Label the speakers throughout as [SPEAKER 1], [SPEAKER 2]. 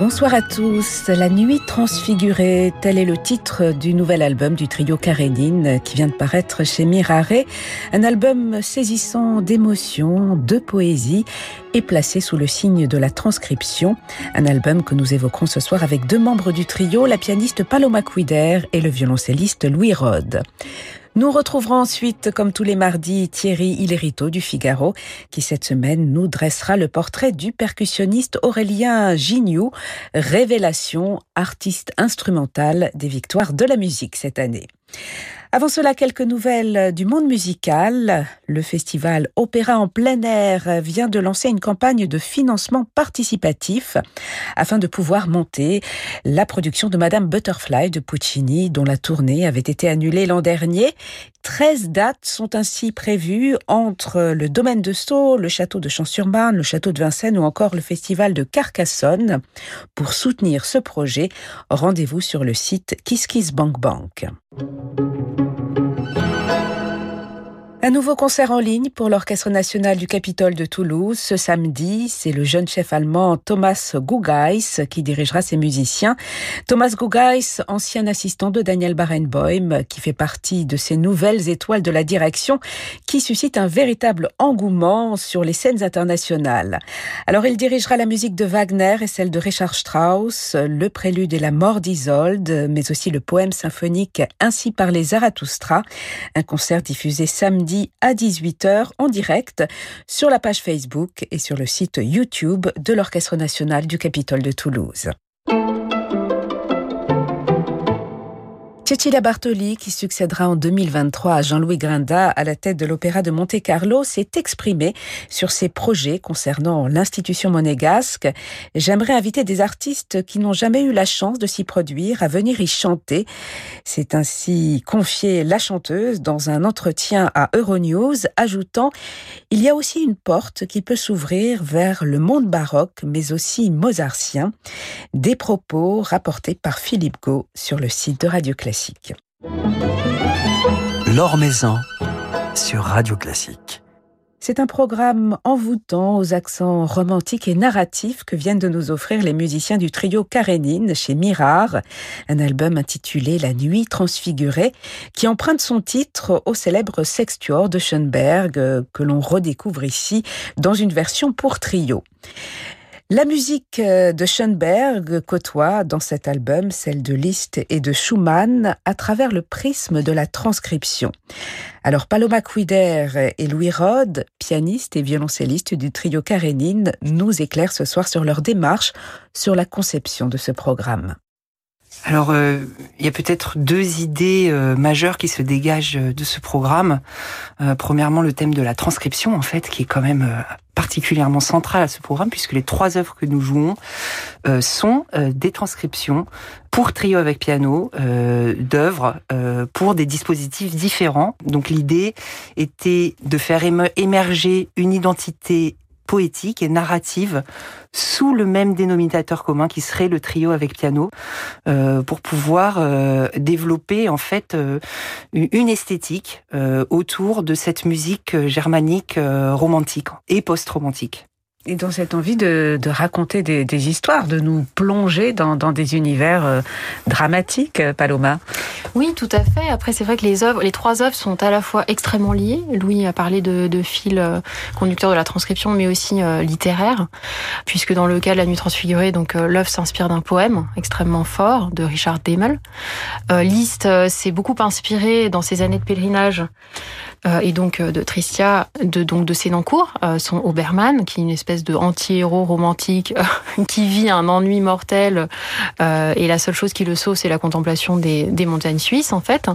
[SPEAKER 1] Bonsoir à tous. La nuit transfigurée, tel est le titre du nouvel album du trio Karénine qui vient de paraître chez Mirare. Un album saisissant d'émotions, de poésie et placé sous le signe de la transcription. Un album que nous évoquerons ce soir avec deux membres du trio, la pianiste Paloma Quider et le violoncelliste Louis Rode. Nous retrouverons ensuite, comme tous les mardis, Thierry Hillerito du Figaro, qui cette semaine nous dressera le portrait du percussionniste Aurélien Gignoux, révélation, artiste instrumental des victoires de la musique cette année. Avant cela, quelques nouvelles du monde musical. Le festival Opéra en plein air vient de lancer une campagne de financement participatif afin de pouvoir monter la production de Madame Butterfly de Puccini, dont la tournée avait été annulée l'an dernier. 13 dates sont ainsi prévues entre le domaine de Sceaux, le château de Champs-sur-Marne, le château de Vincennes ou encore le festival de Carcassonne. Pour soutenir ce projet, rendez-vous sur le site KissKissBankBank. Un nouveau concert en ligne pour l'Orchestre national du Capitole de Toulouse ce samedi. C'est le jeune chef allemand Thomas Gugeis qui dirigera ses musiciens. Thomas Gugeis, ancien assistant de Daniel Barenboim, qui fait partie de ces nouvelles étoiles de la direction qui suscite un véritable engouement sur les scènes internationales. Alors il dirigera la musique de Wagner et celle de Richard Strauss, le prélude et la mort d'Isolde, mais aussi le poème symphonique Ainsi par les Zarathustra. Un concert diffusé samedi à 18h en direct sur la page Facebook et sur le site YouTube de l'Orchestre national du Capitole de Toulouse. Cecilia Bartoli, qui succédera en 2023 à Jean-Louis Grinda à la tête de l'Opéra de Monte-Carlo, s'est exprimée sur ses projets concernant l'institution monégasque. J'aimerais inviter des artistes qui n'ont jamais eu la chance de s'y produire à venir y chanter. C'est ainsi confié la chanteuse dans un entretien à Euronews, ajoutant Il y a aussi une porte qui peut s'ouvrir vers le monde baroque, mais aussi mozartien. Des propos rapportés par Philippe Gau sur le site de Radio Classique classique.
[SPEAKER 2] L'Or sur Radio Classique.
[SPEAKER 1] C'est un programme envoûtant aux accents romantiques et narratifs que viennent de nous offrir les musiciens du trio Karénine chez Mirard, un album intitulé La nuit transfigurée qui emprunte son titre au célèbre Sextuor de Schoenberg que l'on redécouvre ici dans une version pour trio. La musique euh, de Schoenberg côtoie dans cet album celle de Liszt et de Schumann à travers le prisme de la transcription. Alors Paloma Quider et Louis Rode, pianistes et violoncellistes du trio Karénine, nous éclairent ce soir sur leur démarche sur la conception de ce programme.
[SPEAKER 3] Alors, euh, il y a peut-être deux idées euh, majeures qui se dégagent de ce programme. premièrement, le thème de la transcription, en fait, qui est quand même particulièrement central à ce programme puisque les trois œuvres que nous jouons euh, sont euh, des transcriptions pour trio avec piano euh, d'œuvres pour des dispositifs différents. Donc l'idée était de faire émerger une identité poétique et narrative sous le même dénominateur commun qui serait le trio avec piano euh, pour pouvoir euh, développer en fait euh, une esthétique autour de cette musique germanique romantique et post-romantique.
[SPEAKER 1] Et dans cette envie de, raconter des, histoires, de nous plonger dans, des univers euh, dramatiques, euh, Paloma?
[SPEAKER 4] Oui, tout à fait. Après, c'est vrai que les trois œuvres sont à la fois extrêmement liées. Louis a parlé de, fil euh, conducteur de la transcription, mais aussi littéraire, puisque dans le cas de La Nuit transfigurée, donc l'œuvre s'inspire d'un poème extrêmement fort de Richard Demel. Liszt s'est beaucoup inspiré dans ses années de pèlerinage euh, et donc euh, de Tristia, de donc de Sénancourt, euh, son Obermann, qui est une espèce de anti-héros romantique qui vit un ennui mortel et la seule chose qui le sauve, c'est la contemplation des, des montagnes suisses en fait.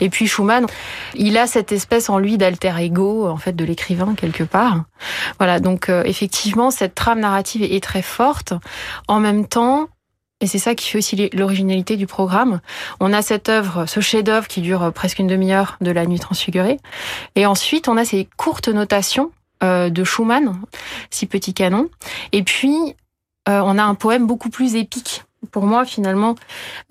[SPEAKER 4] Et puis Schumann, il a cette espèce en lui d'alter ego en fait de l'écrivain quelque part. Voilà, donc effectivement cette trame narrative est très forte. En même temps, et c'est ça qui fait aussi l'originalité du programme. On a cette œuvre, ce chef-d'œuvre qui dure presque une demi-heure de la nuit transfigurée. Et ensuite, on a ces courtes notations euh, de Schumann, six petits canons. Et puis, euh, on a un poème beaucoup plus épique. Pour moi, finalement,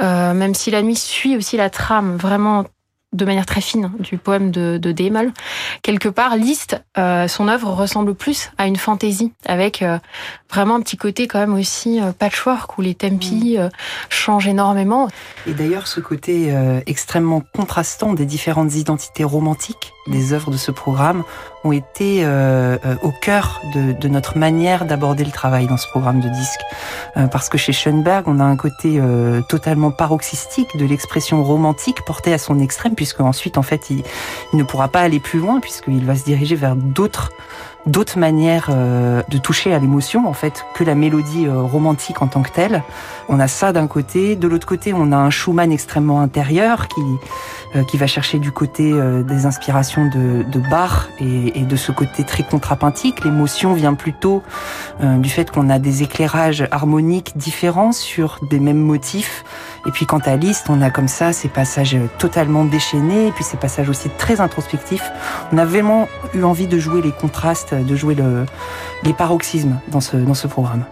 [SPEAKER 4] euh, même si la nuit suit aussi la trame vraiment de manière très fine du poème de, de Demel. Quelque part, Liszt, euh, son œuvre ressemble plus à une fantaisie, avec euh, vraiment un petit côté quand même aussi euh, patchwork, où les tempi mm. changent énormément.
[SPEAKER 3] Et d'ailleurs, ce côté extrêmement contrastant des différentes identités romantiques des œuvres de ce programme ont été au cœur de, notre manière d'aborder le travail dans ce programme de disques. parce que chez Schoenberg, on a un côté totalement paroxystique de l'expression romantique portée à son extrême, puisque ensuite, en fait, il, ne pourra pas aller plus loin, puisqu'il va se diriger vers d'autres d'autres manières euh, de toucher à l'émotion en fait que la mélodie euh, romantique en tant que telle. On a ça d'un côté, de l'autre côté on a un Schumann extrêmement intérieur qui euh, qui va chercher du côté des inspirations de, de Bach et, et, de ce côté très contrapuntique. L'émotion vient plutôt du fait qu'on a des éclairages harmoniques différents sur des mêmes motifs. Et puis quant à Liszt, on a comme ça ces passages totalement déchaînés et puis ces passages aussi très introspectifs. On a vraiment eu envie de jouer les contrastes de jouer le, les paroxysmes dans ce, dans ce programme.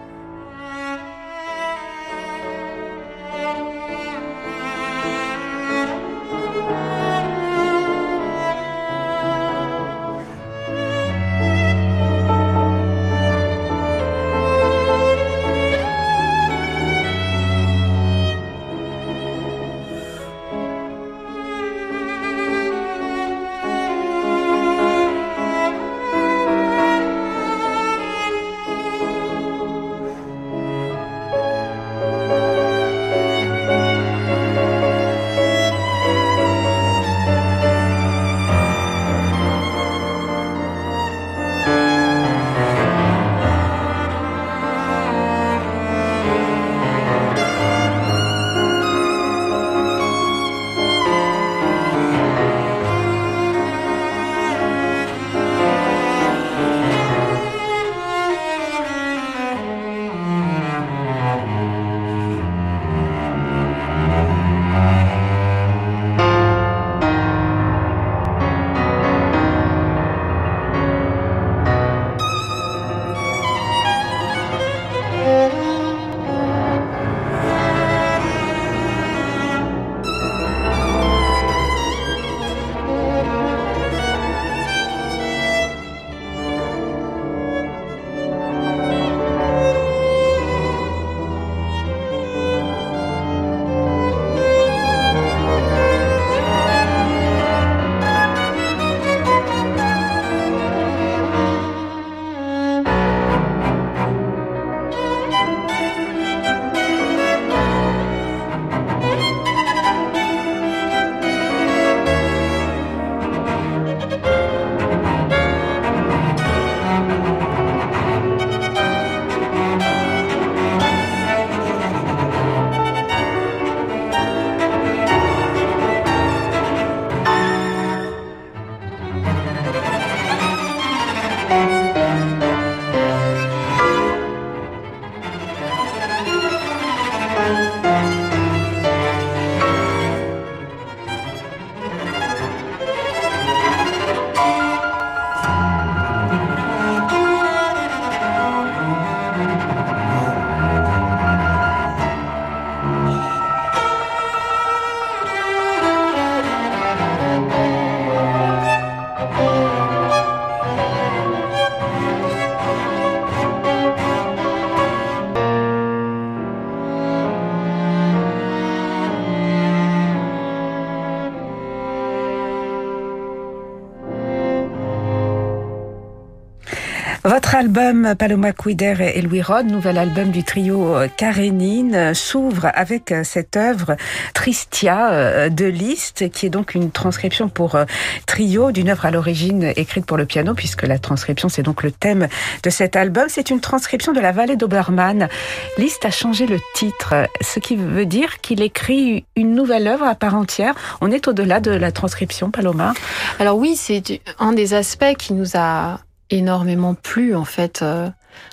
[SPEAKER 1] Album Paloma Cuider et Louis Rod, nouvel album du trio euh, Karénine, euh, s'ouvre avec euh, cette œuvre Tristia de Liszt, qui est donc une transcription pour trio d'une œuvre à l'origine écrite pour le piano, puisque la transcription c'est donc le thème de cet album. C'est une transcription de la vallée d'Obermann. Liszt a changé le titre, ce qui veut dire qu'il écrit une nouvelle œuvre à part entière. On est au-delà de la transcription, Paloma.
[SPEAKER 4] Alors oui, c'est un des aspects qui nous a énormément plu en fait euh,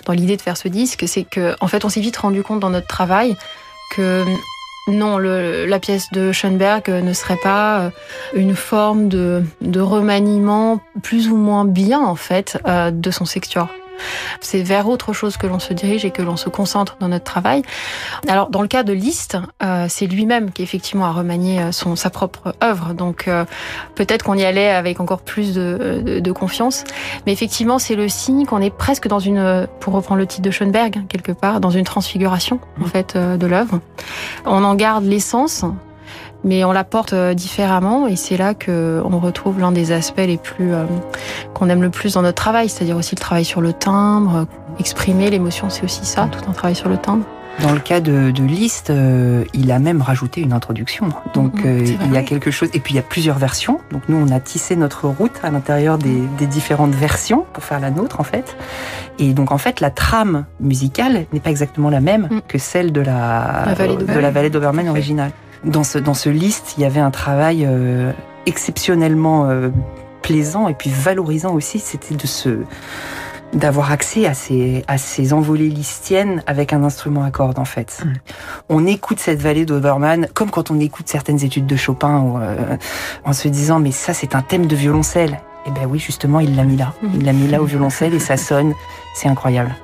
[SPEAKER 4] dans l'idée de faire ce disque, c'est que en fait on s'est vite rendu compte dans notre travail que non, le, la pièce de Schoenberg ne serait pas euh, une forme de, de remaniement plus ou moins bien en fait euh, de son sextuor. C'est vers autre chose que l'on se dirige et que l'on se concentre dans notre travail. Alors dans le cas de Liszt, euh, c'est lui-même qui effectivement a remanié euh, son sa propre œuvre, donc euh, peut-être qu'on y allait avec encore plus de, de, de confiance. Mais effectivement, c'est le signe qu'on est presque dans une, pour reprendre le titre de Schoenberg quelque part, dans une transfiguration en fait de l'œuvre. On en garde l'essence, mais on la porte différemment et c'est là que on retrouve l'un des aspects les plus euh, qu'on aime le plus dans notre travail, c'est-à-dire aussi le travail sur le timbre, exprimer l'émotion, c'est aussi ça, tout un travail sur le timbre.
[SPEAKER 3] Dans le cas de, de Liszt, euh, il a même rajouté une introduction. Donc
[SPEAKER 4] Mhm,
[SPEAKER 3] euh,
[SPEAKER 4] c'est
[SPEAKER 3] il y a quelque chose. Et puis il y a plusieurs versions. Donc nous, on a tissé notre route à l'intérieur des, des différentes versions pour faire la nôtre en fait. Et donc en fait, la trame musicale n'est pas exactement la même
[SPEAKER 4] Mm.
[SPEAKER 3] que celle de la,
[SPEAKER 4] La vallée d'Obermann.
[SPEAKER 3] originale. Dans ce dans ce Liszt, il y avait un travail euh, exceptionnellement euh, plaisant et puis valorisant aussi. C'était de se d'avoir accès à ces, à ces envolées listiennes avec un instrument à cordes, en fait. On écoute cette vallée d'Obermann comme quand on écoute certaines études de Chopin euh, en se disant, mais ça, c'est un thème de violoncelle. Eh ben oui, justement, il l'a mis là. Il l'a mis là au violoncelle et ça sonne. C'est incroyable.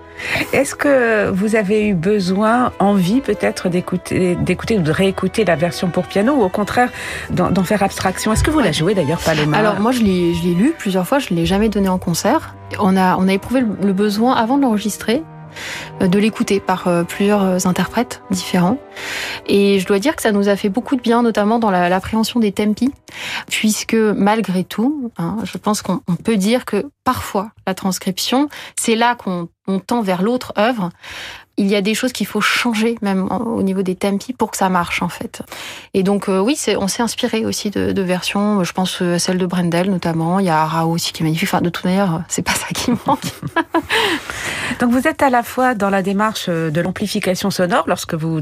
[SPEAKER 1] Est-ce que vous avez eu besoin, envie peut-être d'écouter, d'écouter ou de réécouter la version pour piano ou au contraire d'en d'en faire abstraction? Est-ce que vous la jouez d'ailleurs, Paloma?
[SPEAKER 4] Alors moi je l'ai je l'ai lu plusieurs fois, je l'ai jamais donné en concert. On a on a éprouvé le- besoin avant de l'enregistrer de l'écouter par euh, plusieurs interprètes différents. Et je dois dire que ça nous a fait beaucoup de bien, notamment dans la- l'appréhension des tempi, puisque malgré tout, hein, je pense qu'on on peut dire que parfois la transcription, c'est là qu'on on tend vers l'autre œuvre. Il y a des choses qu'il faut changer même au niveau des tempi pour que ça marche en fait. Et donc euh, oui, on s'est inspiré aussi de, de versions. Je pense euh, à celle de Brendel notamment. Il y a Arao aussi qui est magnifique. Enfin, de toute manière, c'est pas ça qui manque.
[SPEAKER 1] Donc vous êtes à la fois dans la démarche euh, de l'amplification sonore lorsque vous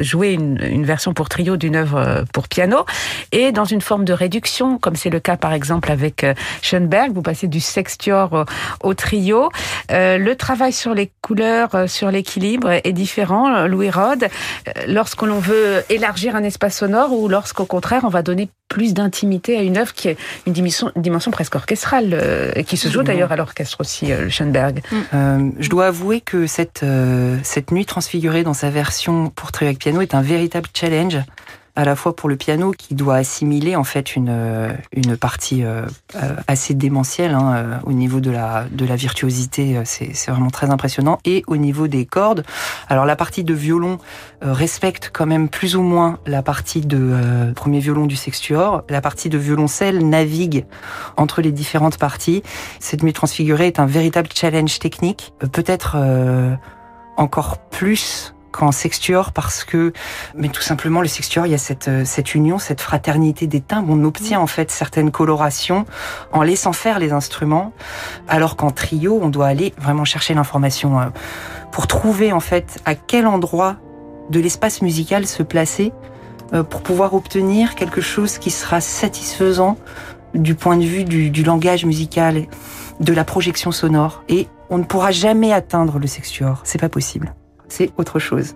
[SPEAKER 1] jouez une, une version pour trio d'une œuvre euh, pour piano et dans une forme de réduction comme c'est le cas par exemple avec euh, Schoenberg, vous passez du sextuor au, au trio. Euh, le travail sur les couleurs, euh, sur l'équilibre est différent, euh, Louis Rode, euh, lorsque l'on veut élargir un espace sonore ou lorsqu'au contraire on va donner plus d'intimité à une œuvre qui est une dimension, dimension presque orchestrale, euh, et qui se joue d'ailleurs à l'orchestre aussi, euh, Schoenberg.
[SPEAKER 3] Euh, je dois avouer que cette, cette nuit transfigurée dans sa version pour trio avec piano est un véritable challenge à la fois pour le piano qui doit assimiler en fait une euh, une partie euh, euh, assez démentielle hein, au niveau de la de la virtuosité c'est vraiment très impressionnant. Et au niveau des cordes alors la partie de violon respecte quand même plus ou moins la partie de euh, premier violon du sextuor. La partie de violoncelle navigue entre les différentes parties. Cette nuit transfigurée est un véritable challenge technique. Peut-être euh, encore plus qu'en sextuor parce que, mais tout simplement le sextuor, il y a cette, euh, cette union, cette fraternité des timbres. On obtient en fait certaines colorations en laissant faire les instruments, alors qu'en trio, on doit aller vraiment chercher l'information euh, pour trouver en fait à quel endroit de l'espace musical se placer euh, pour pouvoir obtenir quelque chose qui sera satisfaisant du point de vue du, du langage musical, de la projection sonore. Et on ne pourra jamais atteindre le sextuor. C'est pas possible. C'est autre chose.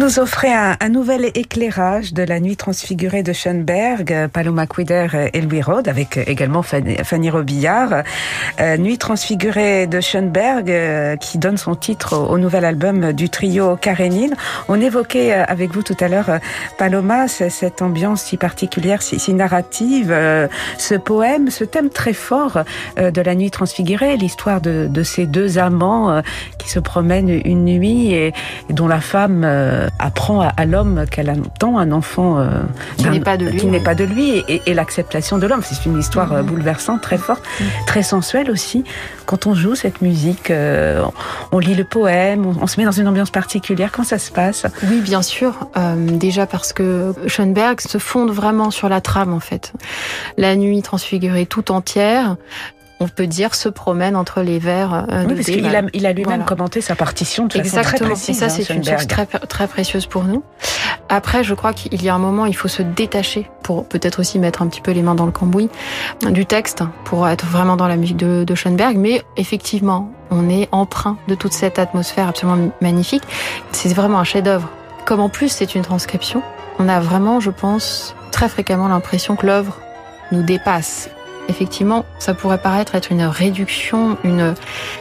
[SPEAKER 1] Nous offrez un, nouvel éclairage de la nuit transfigurée de Schoenberg, Paloma Quider et Louis Rode, avec également Fanny Robillard. Euh, nuit transfigurée de Schoenberg, euh, qui donne son titre au, nouvel album du trio Karenine. On évoquait euh, avec vous tout à l'heure, Paloma, cette ambiance si particulière, si, narrative, ce poème, ce thème très fort de la nuit transfigurée, l'histoire de, ces deux amants qui se promènent une nuit et, et dont la femme apprend à, l'homme qu'elle attend un enfant
[SPEAKER 4] euh, qui n'est pas de lui,
[SPEAKER 1] qui n'est pas de lui, et, l'acceptation de l'homme. C'est une histoire euh, mhm. bouleversante, très forte, mhm. très sensuelle aussi. Quand on joue cette musique, euh, on lit le poème, on, se met dans une ambiance particulière. Comment ça se passe?
[SPEAKER 4] Oui, bien sûr. déjà parce que Schoenberg se fonde vraiment sur la trame en fait. La nuit transfigurée tout entière on peut dire, se promène entre les vers
[SPEAKER 1] euh, oui, parce qu'il a, il a lui-même commenté sa partition de
[SPEAKER 4] Exactement.
[SPEAKER 1] façon très précise.
[SPEAKER 4] Et ça, c'est une source très, très précieuse pour nous. Après, je crois qu'il y a un moment, il faut se détacher pour peut-être aussi mettre un petit peu les mains dans le cambouis du texte pour être vraiment dans la musique de, de Schoenberg. Mais effectivement, on est empreint de toute cette atmosphère absolument magnifique. C'est vraiment un chef-d'œuvre. Comme en plus c'est une transcription, on a vraiment, je pense, très fréquemment l'impression que l'œuvre nous dépasse effectivement, ça pourrait paraître être une réduction, une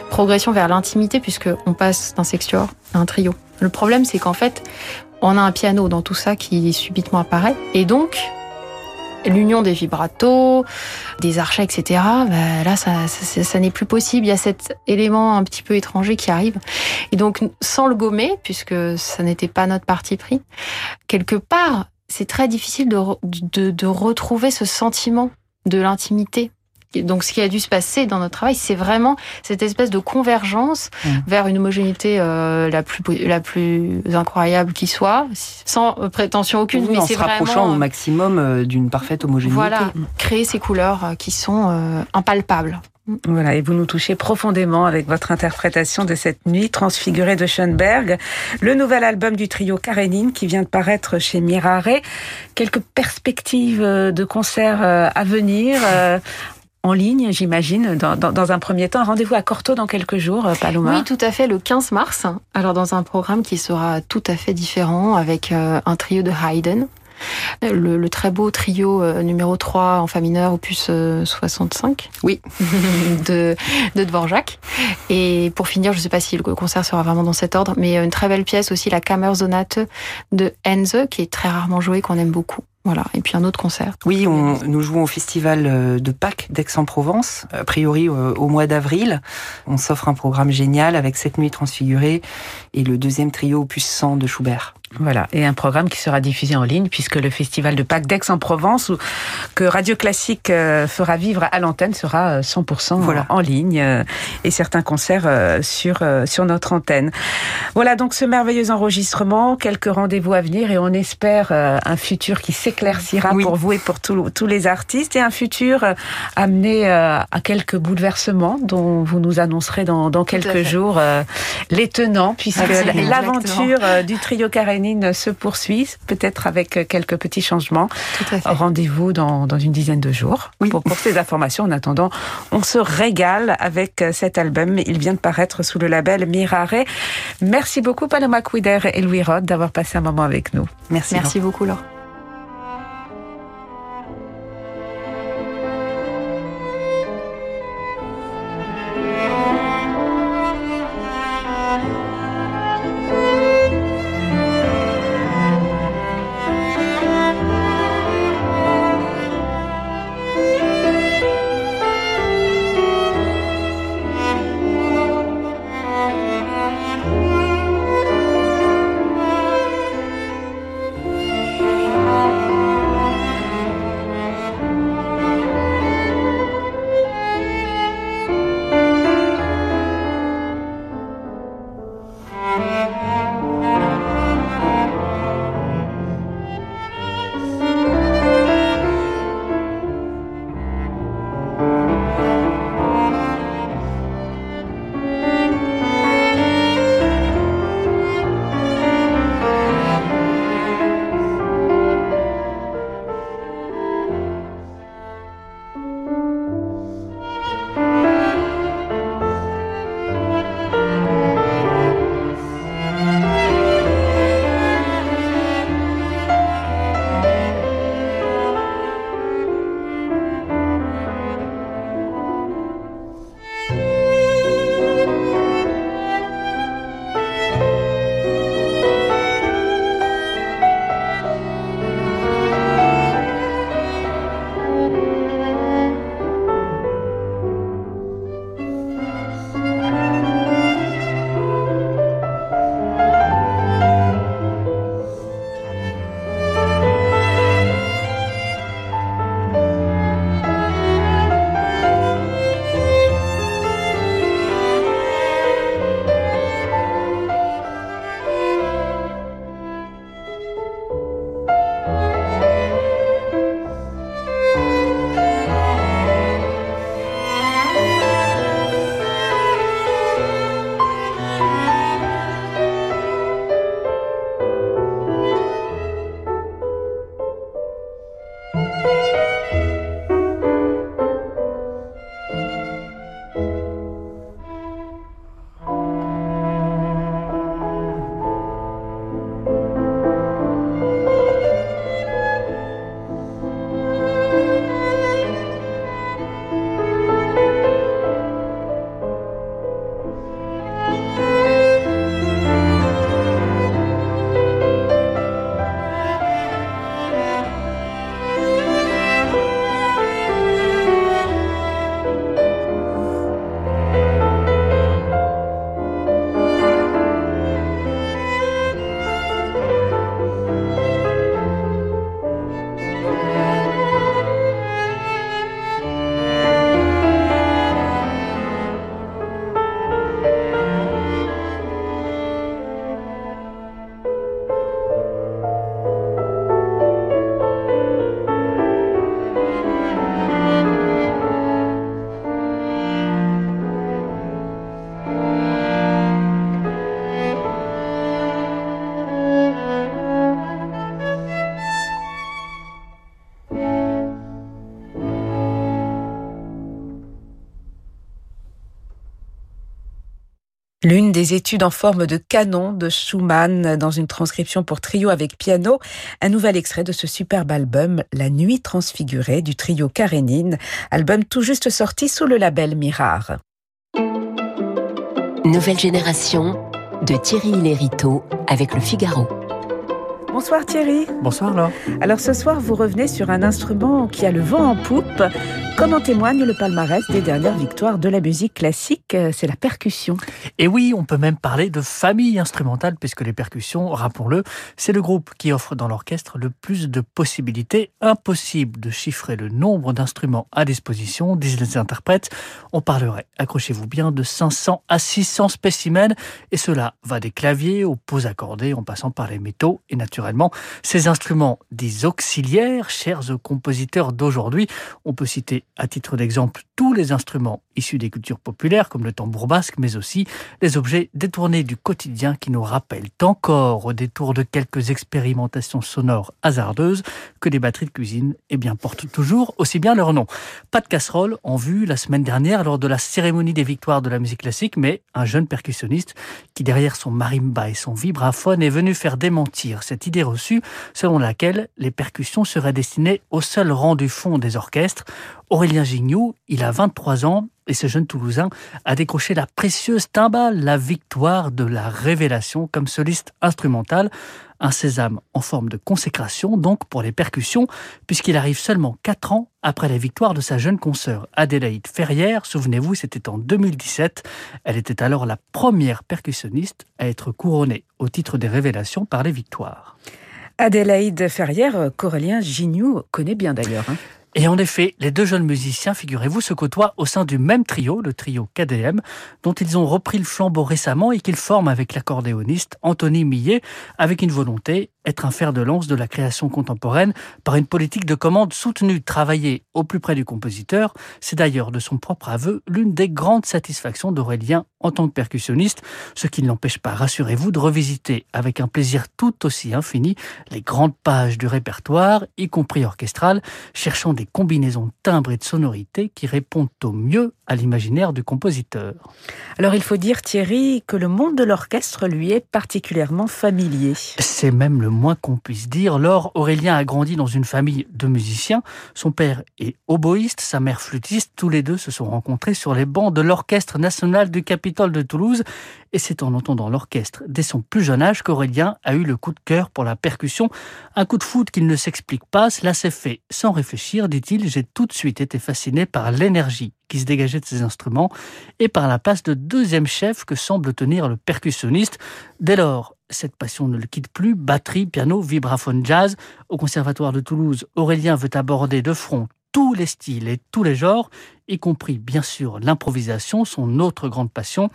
[SPEAKER 4] progression vers l'intimité, puisque on passe d'un sextuor à un trio. Le problème, c'est qu'en fait, on a un piano dans tout ça qui subitement apparaît, et donc l'union des vibratos, des archets, etc. Bah, là, ça, ça, n'est plus possible. Il y a cet élément un petit peu étranger qui arrive. Et donc, sans le gommer, puisque ça n'était pas notre parti pris, quelque part, c'est très difficile de, de, de retrouver ce sentiment de l'intimité. Donc, ce qui a dû se passer dans notre travail, c'est vraiment cette espèce de convergence mmh. vers une homogénéité euh, la plus la plus incroyable qui soit, sans prétention aucune.
[SPEAKER 3] mais en se rapprochant au maximum euh, d'une parfaite homogénéité.
[SPEAKER 4] Voilà, créer ces couleurs euh, qui sont impalpables.
[SPEAKER 1] Voilà, et vous nous touchez profondément avec votre interprétation de cette nuit transfigurée de Schoenberg, le nouvel album du trio Karenine qui vient de paraître chez Mirare. Quelques perspectives euh, de concerts euh, à venir euh, en ligne, j'imagine, dans, un premier temps. Rendez-vous à Corto dans quelques jours, Paloma.
[SPEAKER 4] Oui, tout à fait, le 15 mars. Alors, dans un programme qui sera tout à fait différent avec un trio de Haydn, le, très beau trio euh, numéro 3 en fa mineur, opus 65.
[SPEAKER 3] Euh, oui.
[SPEAKER 4] de, de Dvorak. Et pour finir, je ne sais pas si le concert sera vraiment dans cet ordre, mais une très belle pièce aussi, la Kammersonate de Enze, qui est très rarement jouée, qu'on aime beaucoup. Voilà, et puis un autre concert.
[SPEAKER 3] Oui, nous jouons au festival euh, de Pâques d'Aix-en-Provence, a priori au mois d'avril. On s'offre un programme génial avec cette nuit transfigurée et le deuxième trio opus 100 de Schubert.
[SPEAKER 1] Voilà, et un programme qui sera diffusé en ligne puisque le festival de Pâques d'Aix-en-Provence, que Radio Classique euh, fera vivre à l'antenne, sera 100% euh, voilà. en ligne euh, et certains concerts sur sur notre antenne. Voilà donc ce merveilleux enregistrement, quelques rendez-vous à venir et on espère un futur qui s'éclaircira pour vous et pour tous les artistes et un futur amené à quelques bouleversements dont vous nous annoncerez dans, dans quelques jours les tenants puisque l'aventure du trio carré se poursuit, peut-être avec quelques petits changements. Rendez-vous dans, une dizaine de jours oui. pour, pour ces informations. En attendant, on se régale avec cet album. Il vient de paraître sous le label Mirare. Merci beaucoup, Paloma Quider et Louis Rod, d'avoir passé un moment avec nous.
[SPEAKER 4] Merci. Merci beaucoup, Laure.
[SPEAKER 1] Des études en forme de canon de Schumann dans une transcription pour trio avec piano, un nouvel extrait de ce superbe album La Nuit transfigurée du trio Karénine, album tout juste sorti sous le label Mirar.
[SPEAKER 5] Nouvelle génération de Thierry Lériteau avec le Figaro.
[SPEAKER 1] Bonsoir Thierry.
[SPEAKER 6] Bonsoir Laure.
[SPEAKER 1] Alors ce soir, vous revenez sur un instrument qui a le vent en poupe, comme en témoigne le palmarès des dernières victoires de la musique classique, euh, c'est la percussion.
[SPEAKER 6] Et oui, on peut même parler de famille instrumentale, puisque les percussions, rappelons-le, c'est le groupe qui offre dans l'orchestre le plus de possibilités. Impossible de chiffrer le nombre d'instruments à disposition, disent les interprètes. On parlerait, accrochez-vous bien, de 500 à 600 spécimens, et cela va des claviers aux poses accordées, en passant par les métaux et naturellement ces instruments dits auxiliaires, chers aux compositeurs d'aujourd'hui, on peut citer à titre d'exemple tous les instruments issus des cultures populaires comme le tambour basque, mais aussi les objets détournés du quotidien qui nous rappellent encore au détour de quelques expérimentations sonores hasardeuses que les batteries de cuisine eh bien, portent toujours aussi bien leur nom. Pas de casserole en vue la semaine dernière lors de la cérémonie des victoires de la musique classique, mais un jeune percussionniste qui derrière son marimba et son vibraphone est venu faire démentir cette idée reçue selon laquelle les percussions seraient destinées au seul rang du fond des orchestres. Aurélien Gignoux, il a 23 ans et ce jeune Toulousain a décroché la précieuse timbale, la victoire de la révélation comme soliste instrumental. Un sésame en forme de consécration donc pour les percussions, puisqu'il arrive seulement 4 ans après la victoire de sa jeune consoeur Adélaïde Ferrière. Souvenez-vous, c'était en 2017. Elle était alors la première percussionniste à être couronnée au titre des révélations par les victoires.
[SPEAKER 1] Adélaïde Ferrière, Corélien Gignoux connaît bien d'ailleurs. Hein.
[SPEAKER 6] Et en effet, les deux jeunes musiciens, figurez-vous, se côtoient au sein du même trio, le trio KDM, dont ils ont repris le flambeau récemment et qu'ils forment avec l'accordéoniste Anthony Millet, avec une volonté, être un fer de lance de la création contemporaine par une politique de commande soutenue, travailler au plus près du compositeur. C'est d'ailleurs de son propre aveu l'une des grandes satisfactions d'Aurélien en tant que percussionniste, ce qui ne l'empêche pas, rassurez-vous, de revisiter avec un plaisir tout aussi infini les grandes pages du répertoire, y compris orchestral, cherchant des combinaisons de timbres et de sonorités qui répondent au mieux à l'imaginaire du compositeur.
[SPEAKER 1] Alors il faut dire, Thierry, que le monde de l'orchestre lui est particulièrement familier.
[SPEAKER 6] C'est même le moins qu'on puisse dire. Laure Aurélien a grandi dans une famille de musiciens. Son père est oboïste, sa mère flûtiste. Tous les deux se sont rencontrés sur les bancs de l'Orchestre national du Capitole de Toulouse. Et c'est en entendant l'orchestre dès son plus jeune âge qu'Aurélien a eu le coup de cœur pour la percussion. Un coup de foot qu'il ne s'explique pas. Cela s'est fait sans réfléchir, dit-il. J'ai tout de suite été fasciné par l'énergie qui se dégageait de ces instruments et par la place de deuxième chef que semble tenir le percussionniste. Dès lors, cette passion ne le quitte plus. Batterie, piano, vibraphone, jazz. Au Conservatoire de Toulouse, Aurélien veut aborder de front tous les styles et tous les genres, y compris bien sûr l'improvisation, son autre grande passion.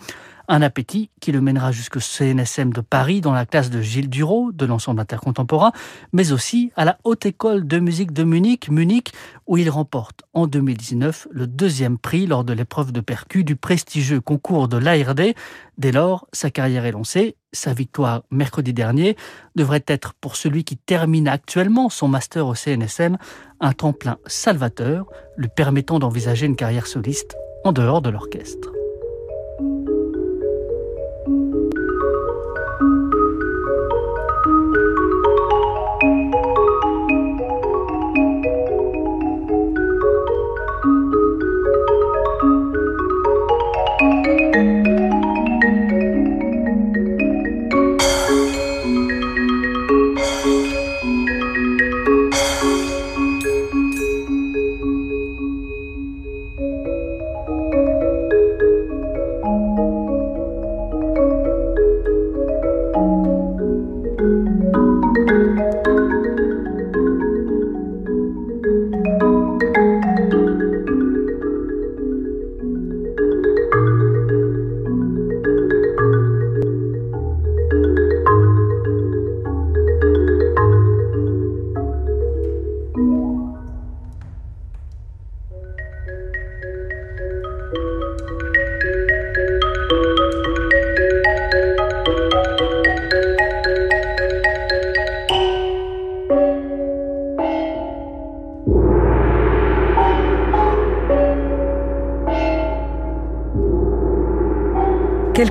[SPEAKER 6] Un appétit qui le mènera jusqu'au CNSM de Paris dans la classe de Gilles Duro de l'ensemble intercontemporain, mais aussi à la Haute École de musique de Munich, Munich, où il remporte en 2019 le deuxième prix lors de l'épreuve de percu du prestigieux concours de l'ARD. Dès lors, sa carrière est lancée. Sa victoire mercredi dernier devrait être pour celui qui termine actuellement son master au CNSM un tremplin salvateur, lui permettant d'envisager une carrière soliste en dehors de l'orchestre.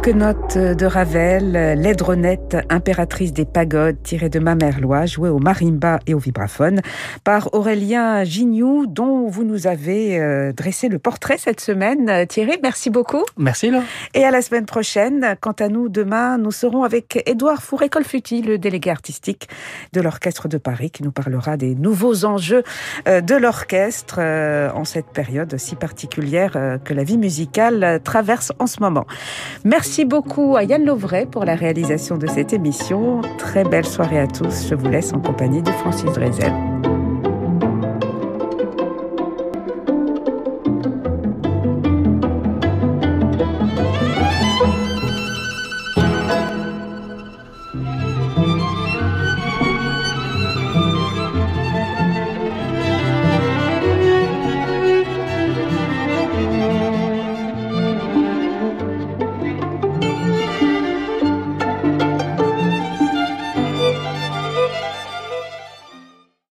[SPEAKER 1] Quelques notes de Ravel, l'aidronette impératrice des pagodes tirée de ma mère Loi, jouée au marimba et au vibraphone par Aurélien Gignoux, dont vous nous avez euh, dressé le portrait cette semaine. Thierry, merci beaucoup.
[SPEAKER 6] Merci Laure.
[SPEAKER 1] Et à la semaine prochaine. Quant à nous, demain, nous serons avec Édouard Fouré-Colfuti, le délégué artistique de l'Orchestre de Paris, qui nous parlera des nouveaux enjeux euh, de l'orchestre euh, en cette période si particulière que la vie musicale traverse en ce moment. Merci beaucoup à Yann Lovray pour la réalisation de cette émission. Très belle soirée à tous. Je vous laisse en compagnie de Francis Drezel.